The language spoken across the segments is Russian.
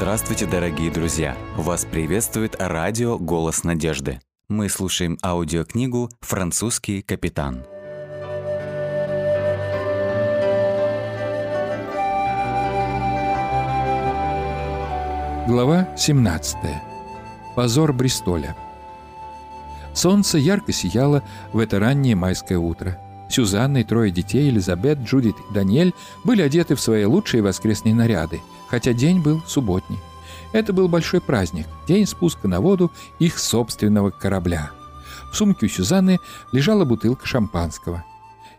Здравствуйте, дорогие друзья! Вас приветствует радио «Голос надежды». Мы слушаем аудиокнигу «Французский капитан». Глава 17. Позор Бристоля. Солнце ярко сияло в это раннее майское утро. Сюзанна и трое детей, Элизабет, Джудит и Даниэль, были одеты в свои лучшие воскресные наряды, хотя день был субботний. Это был большой праздник, день спуска на воду их собственного корабля. В сумке у Сюзанны лежала бутылка шампанского.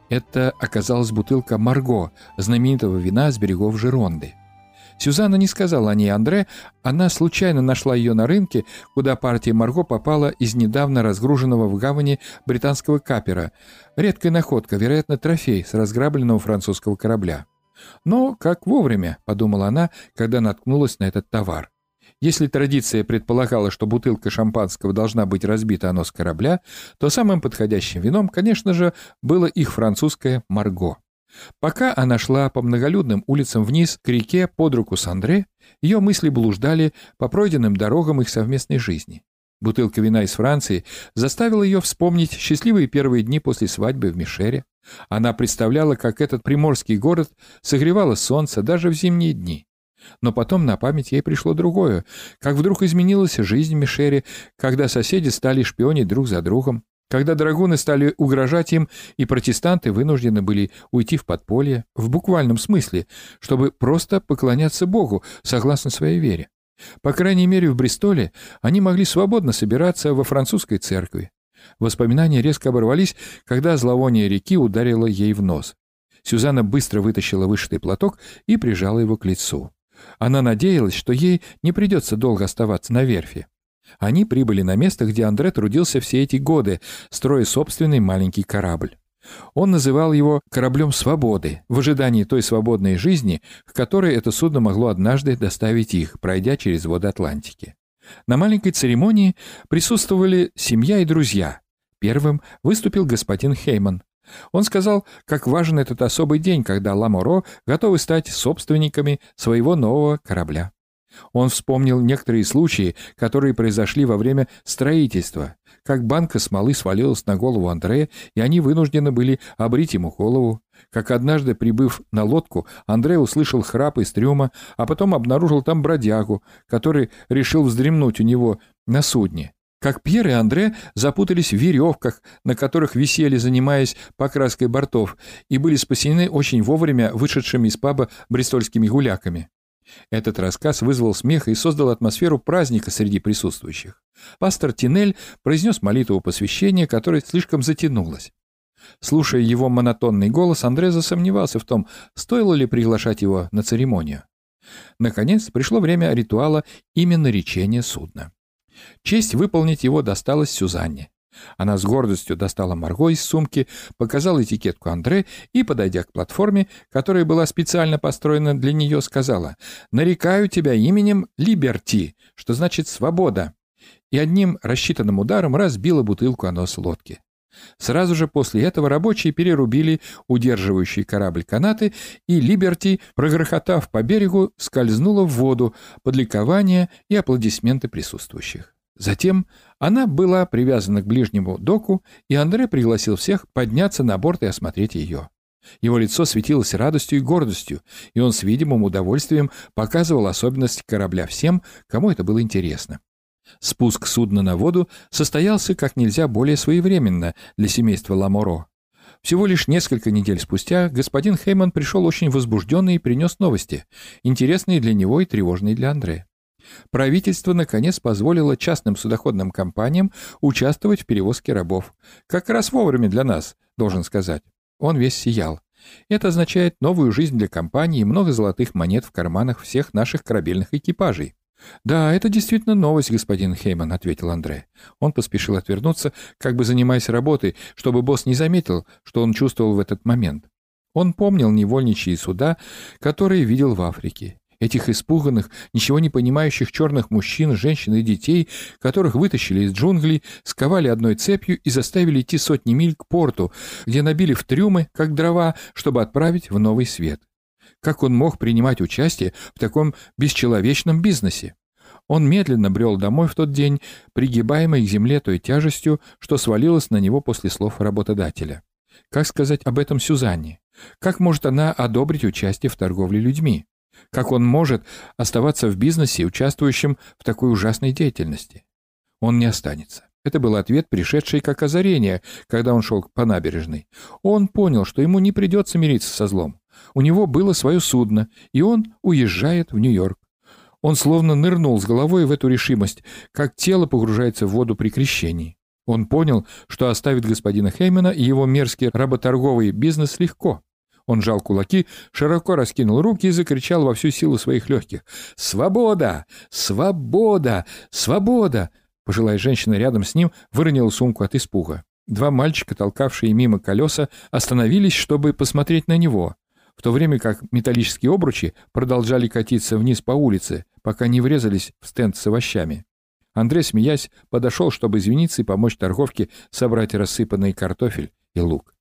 Это оказалась бутылка «Марго», знаменитого вина с берегов Жеронды. Сюзанна не сказала о ней Андре, она случайно нашла ее на рынке, куда партия Марго попала из недавно разгруженного в гавани британского капера. Редкая находка, вероятно, трофей с разграбленного французского корабля. Но как вовремя, подумала она, когда наткнулась на этот товар. Если традиция предполагала, что бутылка шампанского должна быть разбита о нос корабля, то самым подходящим вином, конечно же, было их французское «Марго». Пока она шла по многолюдным улицам вниз к реке под руку с Андре, ее мысли блуждали по пройденным дорогам их совместной жизни. Бутылка вина из Франции заставила ее вспомнить счастливые первые дни после свадьбы в Мишере. Она представляла, как этот приморский город согревало солнце даже в зимние дни. Но потом на память ей пришло другое, как вдруг изменилась жизнь Мишере, когда соседи стали шпионить друг за другом, когда драгуны стали угрожать им, и протестанты вынуждены были уйти в подполье, в буквальном смысле, чтобы просто поклоняться Богу, согласно своей вере. По крайней мере, в Бристоле они могли свободно собираться во французской церкви. Воспоминания резко оборвались, когда зловоние реки ударило ей в нос. Сюзанна быстро вытащила вышитый платок и прижала его к лицу. Она надеялась, что ей не придется долго оставаться на верфи. Они прибыли на место, где Андре трудился все эти годы, строя собственный маленький корабль. Он называл его «кораблем свободы», в ожидании той свободной жизни, к которой это судно могло однажды доставить их, пройдя через воды Атлантики. На маленькой церемонии присутствовали семья и друзья. Первым выступил господин Хейман. Он сказал, как важен этот особый день, когда Ламоро готовы стать собственниками своего нового корабля. Он вспомнил некоторые случаи, которые произошли во время строительства, как банка смолы свалилась на голову Андрея, и они вынуждены были обрить ему голову, как однажды, прибыв на лодку, Андрей услышал храп из трюма, а потом обнаружил там бродягу, который решил вздремнуть у него на судне. Как Пьер и Андре запутались в веревках, на которых висели, занимаясь покраской бортов, и были спасены очень вовремя вышедшими из паба бристольскими гуляками. Этот рассказ вызвал смех и создал атмосферу праздника среди присутствующих. Пастор Тинель произнес молитву посвящения, которая слишком затянулась. Слушая его монотонный голос, Андре засомневался в том, стоило ли приглашать его на церемонию. Наконец, пришло время ритуала именно речения судна. Честь выполнить его досталась Сюзанне. Она с гордостью достала Марго из сумки, показала этикетку Андре и, подойдя к платформе, которая была специально построена для нее, сказала «Нарекаю тебя именем Либерти, что значит «свобода», и одним рассчитанным ударом разбила бутылку о нос лодки. Сразу же после этого рабочие перерубили удерживающие корабль канаты, и Либерти, прогрохотав по берегу, скользнула в воду под ликование и аплодисменты присутствующих. Затем она была привязана к ближнему доку, и Андре пригласил всех подняться на борт и осмотреть ее. Его лицо светилось радостью и гордостью, и он с видимым удовольствием показывал особенности корабля всем, кому это было интересно. Спуск судна на воду состоялся как нельзя более своевременно для семейства Ламоро. Всего лишь несколько недель спустя господин Хейман пришел очень возбужденный и принес новости, интересные для него и тревожные для Андрея. Правительство, наконец, позволило частным судоходным компаниям участвовать в перевозке рабов. Как раз вовремя для нас, должен сказать. Он весь сиял. Это означает новую жизнь для компании и много золотых монет в карманах всех наших корабельных экипажей. «Да, это действительно новость, господин Хейман», — ответил Андре. Он поспешил отвернуться, как бы занимаясь работой, чтобы босс не заметил, что он чувствовал в этот момент. Он помнил невольничьи суда, которые видел в Африке. Этих испуганных, ничего не понимающих черных мужчин, женщин и детей, которых вытащили из джунглей, сковали одной цепью и заставили идти сотни миль к порту, где набили в трюмы, как дрова, чтобы отправить в новый свет. Как он мог принимать участие в таком бесчеловечном бизнесе? Он медленно брел домой в тот день, пригибаемый к земле той тяжестью, что свалилась на него после слов работодателя. Как сказать об этом Сюзанне? Как может она одобрить участие в торговле людьми? Как он может оставаться в бизнесе, участвующем в такой ужасной деятельности? Он не останется. Это был ответ, пришедший как озарение, когда он шел по набережной. Он понял, что ему не придется мириться со злом. У него было свое судно, и он уезжает в Нью-Йорк. Он словно нырнул с головой в эту решимость, как тело погружается в воду при крещении. Он понял, что оставит господина Хеймена и его мерзкий работорговый бизнес легко. Он жал кулаки, широко раскинул руки и закричал во всю силу своих легких. «Свобода! Свобода! Свобода!» Пожилая женщина рядом с ним выронила сумку от испуга. Два мальчика, толкавшие мимо колеса, остановились, чтобы посмотреть на него, в то время как металлические обручи продолжали катиться вниз по улице, пока не врезались в стенд с овощами. Андрей, смеясь, подошел, чтобы извиниться и помочь торговке собрать рассыпанный картофель и лук.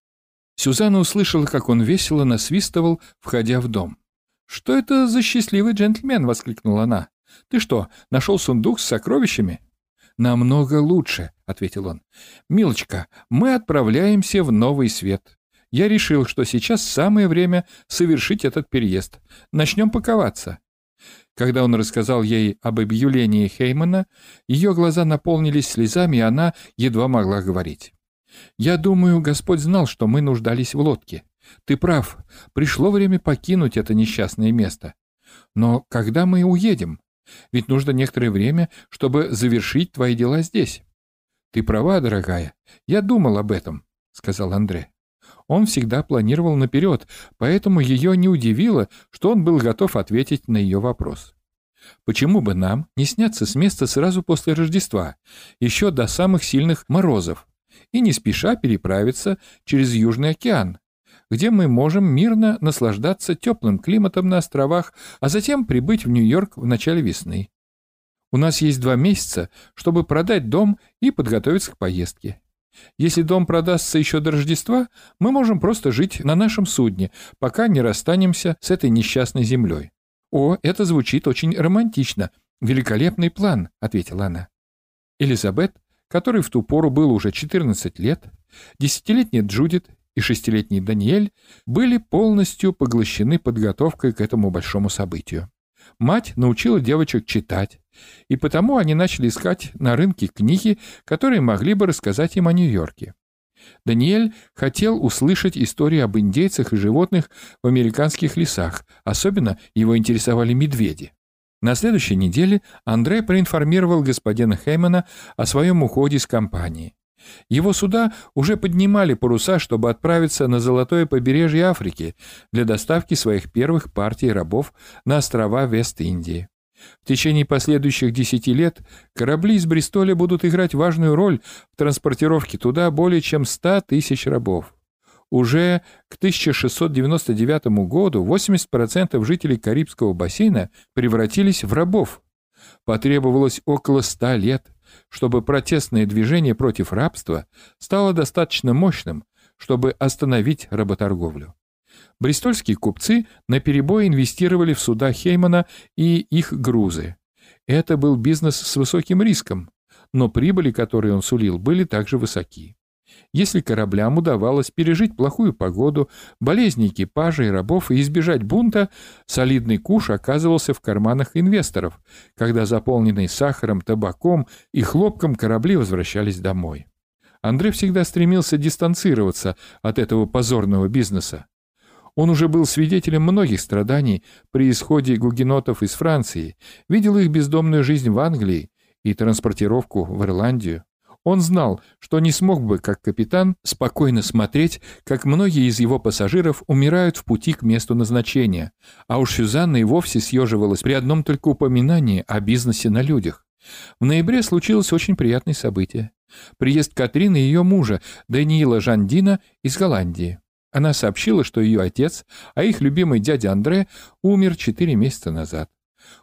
Сюзанна услышала, как он весело насвистывал, входя в дом. «Что это за счастливый джентльмен?» — воскликнула она. «Ты что, нашел сундук с сокровищами?» «Намного лучше», — ответил он. «Милочка, мы отправляемся в новый свет. Я решил, что сейчас самое время совершить этот переезд. Начнем паковаться». Когда он рассказал ей об объявлении Хеймана, ее глаза наполнились слезами, и она едва могла говорить. «Я думаю, Господь знал, что мы нуждались в лодке. Ты прав, пришло время покинуть это несчастное место. Но когда мы уедем? Ведь нужно некоторое время, чтобы завершить твои дела здесь». «Ты права, дорогая, я думал об этом», — сказал Андре. Он всегда планировал наперед, поэтому ее не удивило, что он был готов ответить на ее вопрос. Почему бы нам не сняться с места сразу после Рождества, еще до самых сильных морозов, и не спеша переправиться через Южный океан, где мы можем мирно наслаждаться теплым климатом на островах, а затем прибыть в Нью-Йорк в начале весны. У нас есть два месяца, чтобы продать дом и подготовиться к поездке. Если дом продастся еще до Рождества, мы можем просто жить на нашем судне, пока не расстанемся с этой несчастной землей. «О, это звучит очень романтично. Великолепный план», — ответила она. Элизабет который в ту пору был уже 14 лет, десятилетний Джудит и шестилетний Даниэль были полностью поглощены подготовкой к этому большому событию. Мать научила девочек читать, и потому они начали искать на рынке книги, которые могли бы рассказать им о Нью-Йорке. Даниэль хотел услышать истории об индейцах и животных в американских лесах, особенно его интересовали медведи. На следующей неделе Андрей проинформировал господина Хеймана о своем уходе из компании. Его суда уже поднимали паруса, чтобы отправиться на золотое побережье Африки для доставки своих первых партий рабов на острова Вест-Индии. В течение последующих десяти лет корабли из Бристоля будут играть важную роль в транспортировке туда более чем ста тысяч рабов. Уже к 1699 году 80% жителей Карибского бассейна превратились в рабов. Потребовалось около 100 лет, чтобы протестное движение против рабства стало достаточно мощным, чтобы остановить работорговлю. Бристольские купцы наперебой инвестировали в суда Хеймана и их грузы. Это был бизнес с высоким риском, но прибыли, которые он сулил, были также высоки. Если кораблям удавалось пережить плохую погоду, болезни экипажа и рабов и избежать бунта, солидный куш оказывался в карманах инвесторов, когда заполненные сахаром, табаком и хлопком корабли возвращались домой. Андрей всегда стремился дистанцироваться от этого позорного бизнеса. Он уже был свидетелем многих страданий при исходе гугенотов из Франции, видел их бездомную жизнь в Англии и транспортировку в Ирландию. Он знал, что не смог бы, как капитан, спокойно смотреть, как многие из его пассажиров умирают в пути к месту назначения, а уж Сюзанна и вовсе съеживалась при одном только упоминании о бизнесе на людях. В ноябре случилось очень приятное событие. Приезд Катрины и ее мужа, Даниила Жандина, из Голландии. Она сообщила, что ее отец, а их любимый дядя Андре, умер четыре месяца назад.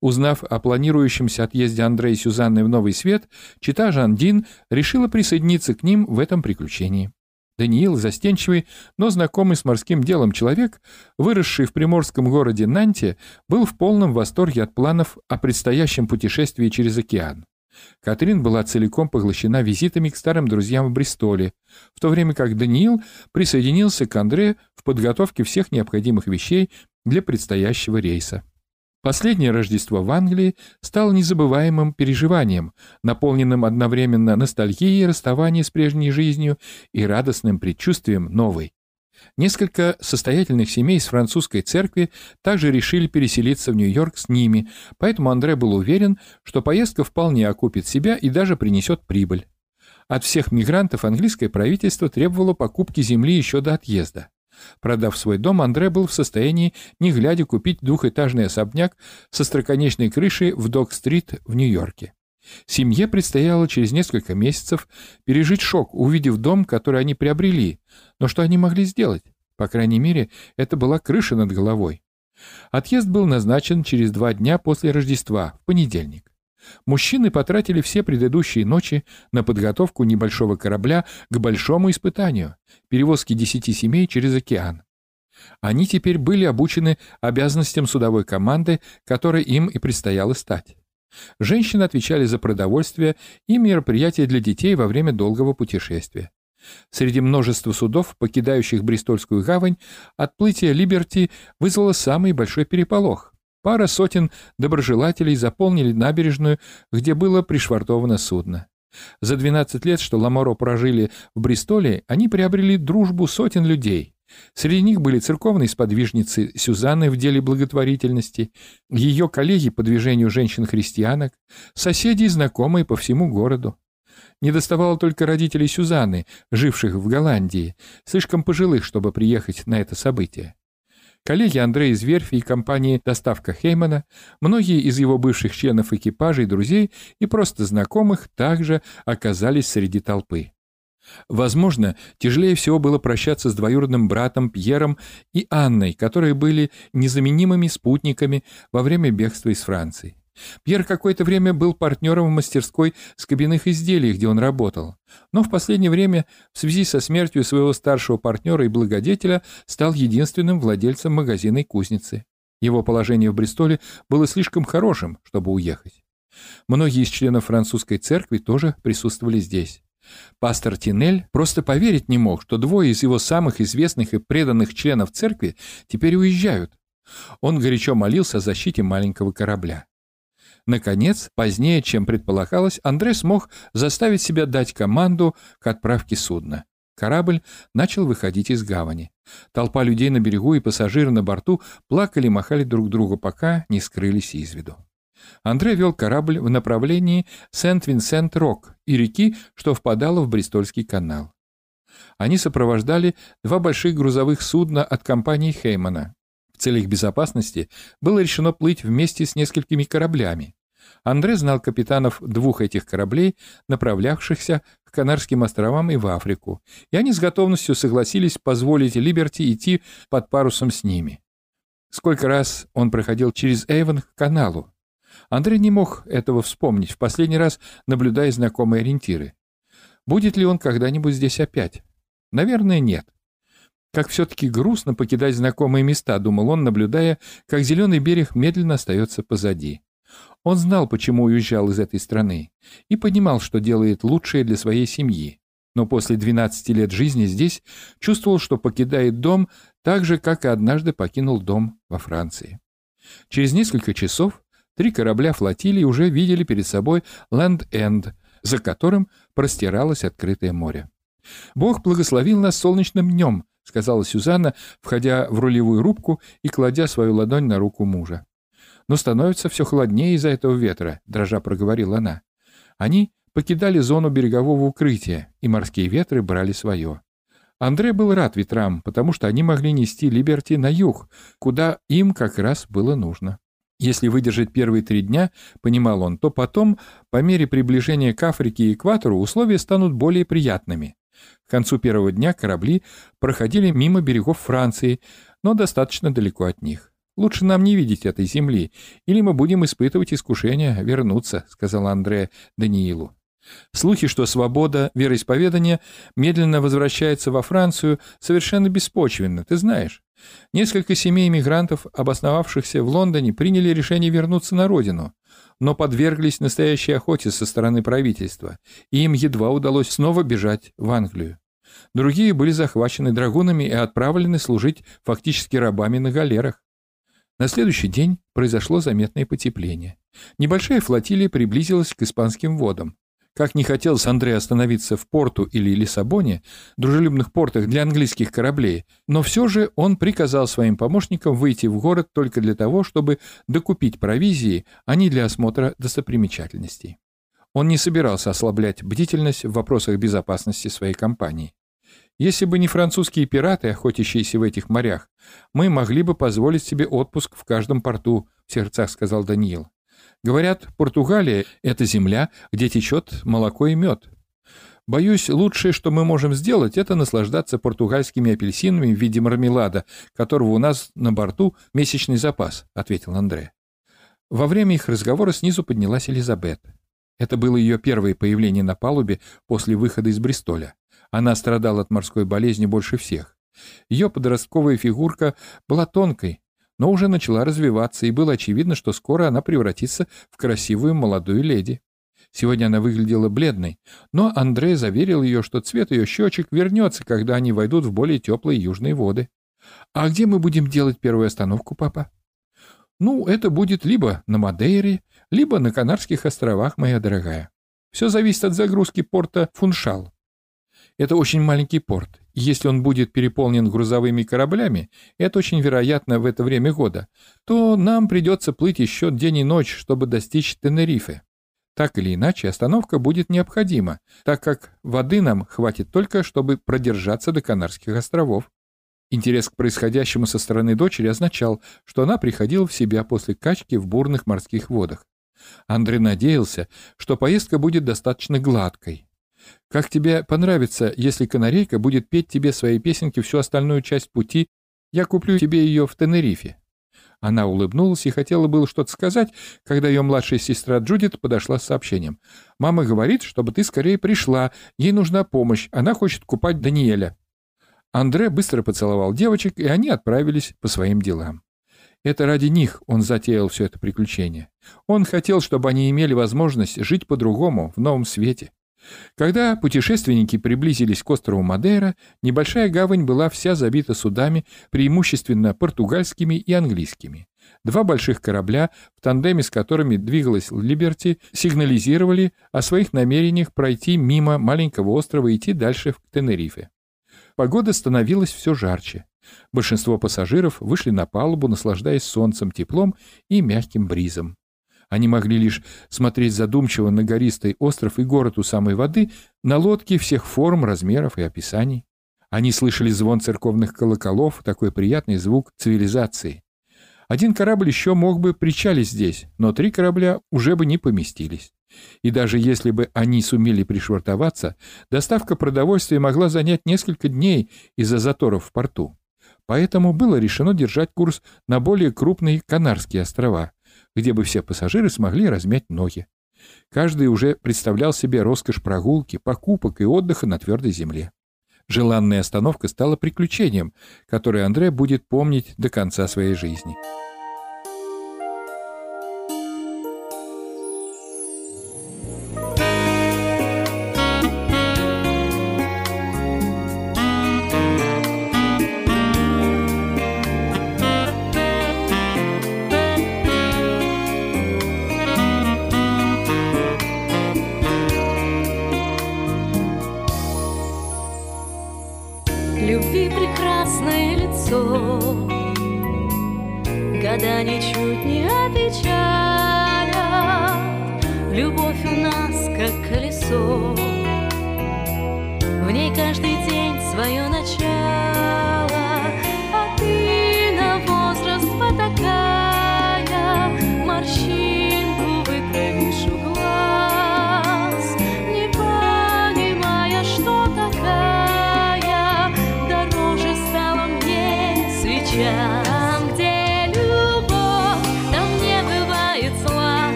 Узнав о планирующемся отъезде Андрея и Сюзанны в Новый Свет, чита Жандин решила присоединиться к ним в этом приключении. Даниил, застенчивый, но знакомый с морским делом человек, выросший в приморском городе Нанте, был в полном восторге от планов о предстоящем путешествии через океан. Катрин была целиком поглощена визитами к старым друзьям в Бристоле, в то время как Даниил присоединился к Андре в подготовке всех необходимых вещей для предстоящего рейса. Последнее Рождество в Англии стало незабываемым переживанием, наполненным одновременно ностальгией расставания с прежней жизнью и радостным предчувствием новой. Несколько состоятельных семей из французской церкви также решили переселиться в Нью-Йорк с ними, поэтому Андре был уверен, что поездка вполне окупит себя и даже принесет прибыль. От всех мигрантов английское правительство требовало покупки земли еще до отъезда. Продав свой дом, Андре был в состоянии, не глядя, купить двухэтажный особняк со строконечной крышей в Док-стрит в Нью-Йорке. Семье предстояло через несколько месяцев пережить шок, увидев дом, который они приобрели. Но что они могли сделать? По крайней мере, это была крыша над головой. Отъезд был назначен через два дня после Рождества, в понедельник. Мужчины потратили все предыдущие ночи на подготовку небольшого корабля к большому испытанию — перевозке десяти семей через океан. Они теперь были обучены обязанностям судовой команды, которой им и предстояло стать. Женщины отвечали за продовольствие и мероприятия для детей во время долгого путешествия. Среди множества судов, покидающих Бристольскую гавань, отплытие Либерти вызвало самый большой переполох. Пара сотен доброжелателей заполнили набережную, где было пришвартовано судно. За 12 лет, что Ламоро прожили в Бристоле, они приобрели дружбу сотен людей. Среди них были церковные сподвижницы Сюзанны в деле благотворительности, ее коллеги по движению женщин-христианок, соседи и знакомые по всему городу. Не доставало только родителей Сюзанны, живших в Голландии, слишком пожилых, чтобы приехать на это событие. Коллеги Андрея из верфи и компании «Доставка Хеймана», многие из его бывших членов экипажа и друзей и просто знакомых также оказались среди толпы. Возможно, тяжелее всего было прощаться с двоюродным братом Пьером и Анной, которые были незаменимыми спутниками во время бегства из Франции. Пьер какое-то время был партнером в мастерской скобяных изделий, где он работал, но в последнее время в связи со смертью своего старшего партнера и благодетеля стал единственным владельцем магазина и кузницы. Его положение в Бристоле было слишком хорошим, чтобы уехать. Многие из членов французской церкви тоже присутствовали здесь. Пастор Тинель просто поверить не мог, что двое из его самых известных и преданных членов церкви теперь уезжают. Он горячо молился о защите маленького корабля. Наконец, позднее, чем предполагалось, Андре смог заставить себя дать команду к отправке судна. Корабль начал выходить из гавани. Толпа людей на берегу и пассажиры на борту плакали и махали друг другу, пока не скрылись из виду. Андре вел корабль в направлении Сент-Винсент-Рок и реки, что впадала в Бристольский канал. Они сопровождали два больших грузовых судна от компании Хеймана. В целях безопасности было решено плыть вместе с несколькими кораблями. Андре знал капитанов двух этих кораблей, направлявшихся к Канарским островам и в Африку, и они с готовностью согласились позволить Либерти идти под парусом с ними. Сколько раз он проходил через Эйвен к каналу, Андрей не мог этого вспомнить, в последний раз наблюдая знакомые ориентиры. Будет ли он когда-нибудь здесь опять? Наверное, нет. Как все-таки грустно покидать знакомые места, думал он, наблюдая, как зеленый берег медленно остается позади. Он знал, почему уезжал из этой страны, и понимал, что делает лучшее для своей семьи. Но после 12 лет жизни здесь чувствовал, что покидает дом так же, как и однажды покинул дом во Франции. Через несколько часов Три корабля флотилии уже видели перед собой Ленд-Энд, за которым простиралось открытое море. «Бог благословил нас солнечным днем», — сказала Сюзанна, входя в рулевую рубку и кладя свою ладонь на руку мужа. «Но становится все холоднее из-за этого ветра», — дрожа проговорила она. Они покидали зону берегового укрытия, и морские ветры брали свое. Андре был рад ветрам, потому что они могли нести Либерти на юг, куда им как раз было нужно. Если выдержать первые три дня, понимал он, то потом, по мере приближения к Африке и экватору, условия станут более приятными. К концу первого дня корабли проходили мимо берегов Франции, но достаточно далеко от них. «Лучше нам не видеть этой земли, или мы будем испытывать искушение вернуться», — сказал Андре Даниилу. Слухи, что свобода вероисповедания медленно возвращается во Францию, совершенно беспочвенны, ты знаешь. Несколько семей мигрантов, обосновавшихся в Лондоне, приняли решение вернуться на родину, но подверглись настоящей охоте со стороны правительства, и им едва удалось снова бежать в Англию. Другие были захвачены драгунами и отправлены служить фактически рабами на галерах. На следующий день произошло заметное потепление. Небольшая флотилия приблизилась к испанским водам. Как не хотелось Андре остановиться в Порту или Лиссабоне, дружелюбных портах для английских кораблей, но все же он приказал своим помощникам выйти в город только для того, чтобы докупить провизии, а не для осмотра достопримечательностей. Он не собирался ослаблять бдительность в вопросах безопасности своей компании. Если бы не французские пираты, охотящиеся в этих морях, мы могли бы позволить себе отпуск в каждом порту, в сердцах сказал Даниил. Говорят, Португалия — это земля, где течет молоко и мед. Боюсь, лучшее, что мы можем сделать, это наслаждаться португальскими апельсинами в виде мармелада, которого у нас на борту месячный запас, — ответил Андре. Во время их разговора снизу поднялась Элизабет. Это было ее первое появление на палубе после выхода из Бристоля. Она страдала от морской болезни больше всех. Ее подростковая фигурка была тонкой, но уже начала развиваться, и было очевидно, что скоро она превратится в красивую молодую леди. Сегодня она выглядела бледной, но Андрей заверил ее, что цвет ее щечек вернется, когда они войдут в более теплые южные воды. «А где мы будем делать первую остановку, папа?» «Ну, это будет либо на Мадейре, либо на Канарских островах, моя дорогая. Все зависит от загрузки порта Фуншал. Это очень маленький порт. Если он будет переполнен грузовыми кораблями, это очень вероятно в это время года, то нам придется плыть еще день и ночь, чтобы достичь Тенерифе. Так или иначе, остановка будет необходима, так как воды нам хватит только, чтобы продержаться до Канарских островов. Интерес к происходящему со стороны дочери означал, что она приходила в себя после качки в бурных морских водах. Андрей надеялся, что поездка будет достаточно гладкой, как тебе понравится, если канарейка будет петь тебе свои песенки всю остальную часть пути? Я куплю тебе ее в Тенерифе». Она улыбнулась и хотела было что-то сказать, когда ее младшая сестра Джудит подошла с сообщением. «Мама говорит, чтобы ты скорее пришла. Ей нужна помощь. Она хочет купать Даниэля». Андре быстро поцеловал девочек, и они отправились по своим делам. Это ради них он затеял все это приключение. Он хотел, чтобы они имели возможность жить по-другому, в новом свете. Когда путешественники приблизились к острову Мадейра, небольшая гавань была вся забита судами, преимущественно португальскими и английскими. Два больших корабля, в тандеме с которыми двигалась Либерти, сигнализировали о своих намерениях пройти мимо маленького острова и идти дальше в Тенерифе. Погода становилась все жарче. Большинство пассажиров вышли на палубу, наслаждаясь солнцем, теплом и мягким бризом. Они могли лишь смотреть задумчиво на гористый остров и город у самой воды на лодке всех форм, размеров и описаний. Они слышали звон церковных колоколов, такой приятный звук цивилизации. Один корабль еще мог бы причалить здесь, но три корабля уже бы не поместились. И даже если бы они сумели пришвартоваться, доставка продовольствия могла занять несколько дней из-за заторов в порту. Поэтому было решено держать курс на более крупные Канарские острова, где бы все пассажиры смогли размять ноги. Каждый уже представлял себе роскошь прогулки, покупок и отдыха на твердой земле. Желанная остановка стала приключением, которое Андре будет помнить до конца своей жизни.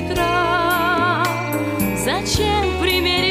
Ветра. Зачем примериваешь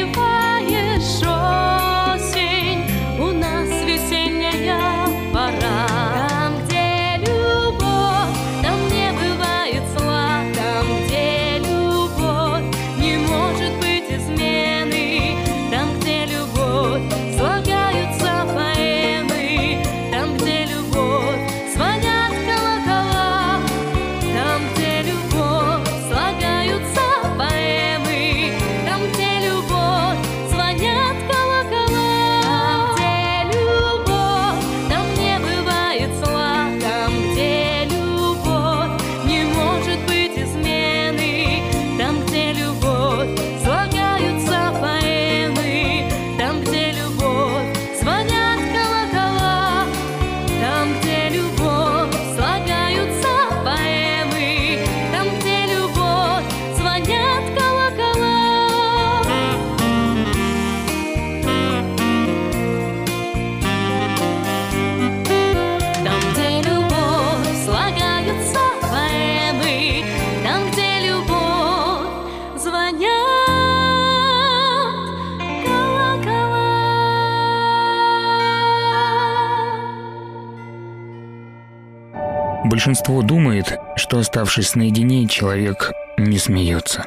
Большинство думает, что оставшись наедине, человек не смеется.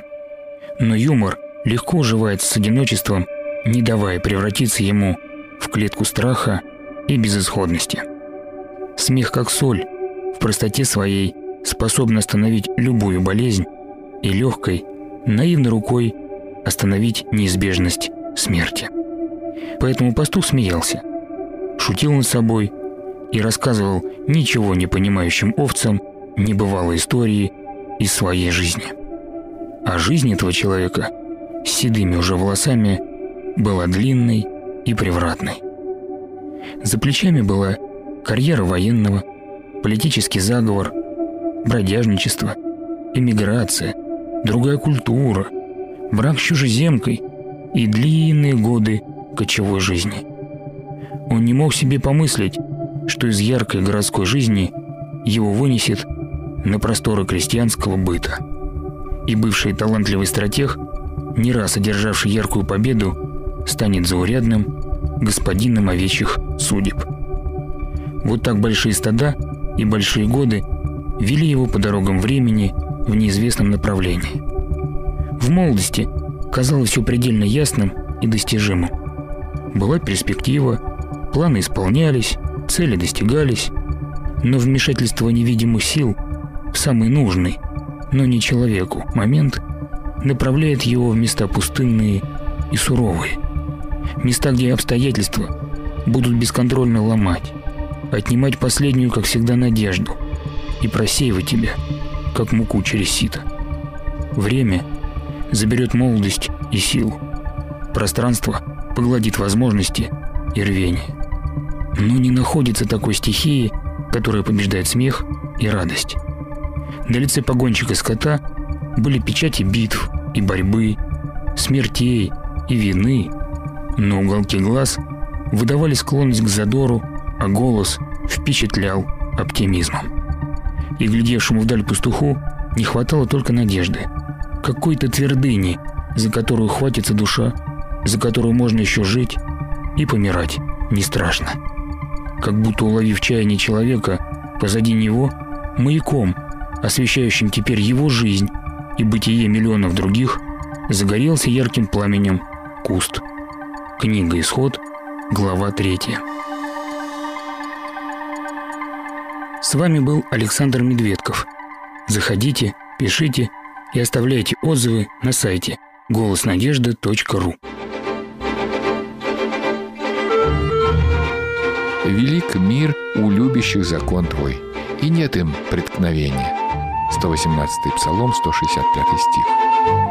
Но юмор легко уживается с одиночеством, не давая превратиться ему в клетку страха и безысходности. Смех как соль, в простоте своей способен остановить любую болезнь и легкой, наивной рукой остановить неизбежность смерти. Поэтому пастух смеялся, шутил над собой и рассказывал ничего не понимающим овцам небывалые истории из своей жизни. А жизнь этого человека с седыми уже волосами была длинной и превратной. За плечами была карьера военного, политический заговор, бродяжничество, эмиграция, другая культура, брак с чужеземкой и длинные годы кочевой жизни. Он не мог себе помыслить, что из яркой городской жизни его вынесет на просторы крестьянского быта. И бывший талантливый стратег, не раз одержавший яркую победу, станет заурядным господином овечьих судеб. Вот так большие стада и большие годы вели его по дорогам времени в неизвестном направлении. В молодости казалось все предельно ясным и достижимым. Была перспектива, планы исполнялись, цели достигались, но вмешательство невидимых сил в самый нужный, но не человеку, момент направляет его в места пустынные и суровые. Места, где обстоятельства будут бесконтрольно ломать, отнимать последнюю, как всегда, надежду и просеивать тебя, как муку через сито. Время заберет молодость и силу. Пространство погладит возможности и рвение. Но не находится такой стихии, которая побеждает смех и радость. На лице погонщика скота были печати битв и борьбы, смертей и вины, но уголки глаз выдавали склонность к задору, а голос впечатлял оптимизмом. И глядевшему вдаль пастуху не хватало только надежды, какой-то твердыни, за которую хватится душа, за которую можно еще жить и помирать не страшно. Как будто уловив чаяние человека, позади него маяком, освещающим теперь его жизнь и бытие миллионов других, загорелся ярким пламенем куст. Книга «Исход», глава 3. С вами был Александр Медведков. Заходите, пишите и оставляйте отзывы на сайте голоснадежда.ру. Велик мир у любящих закон твой, и нет им преткновения. 118 Псалом, 165 стих.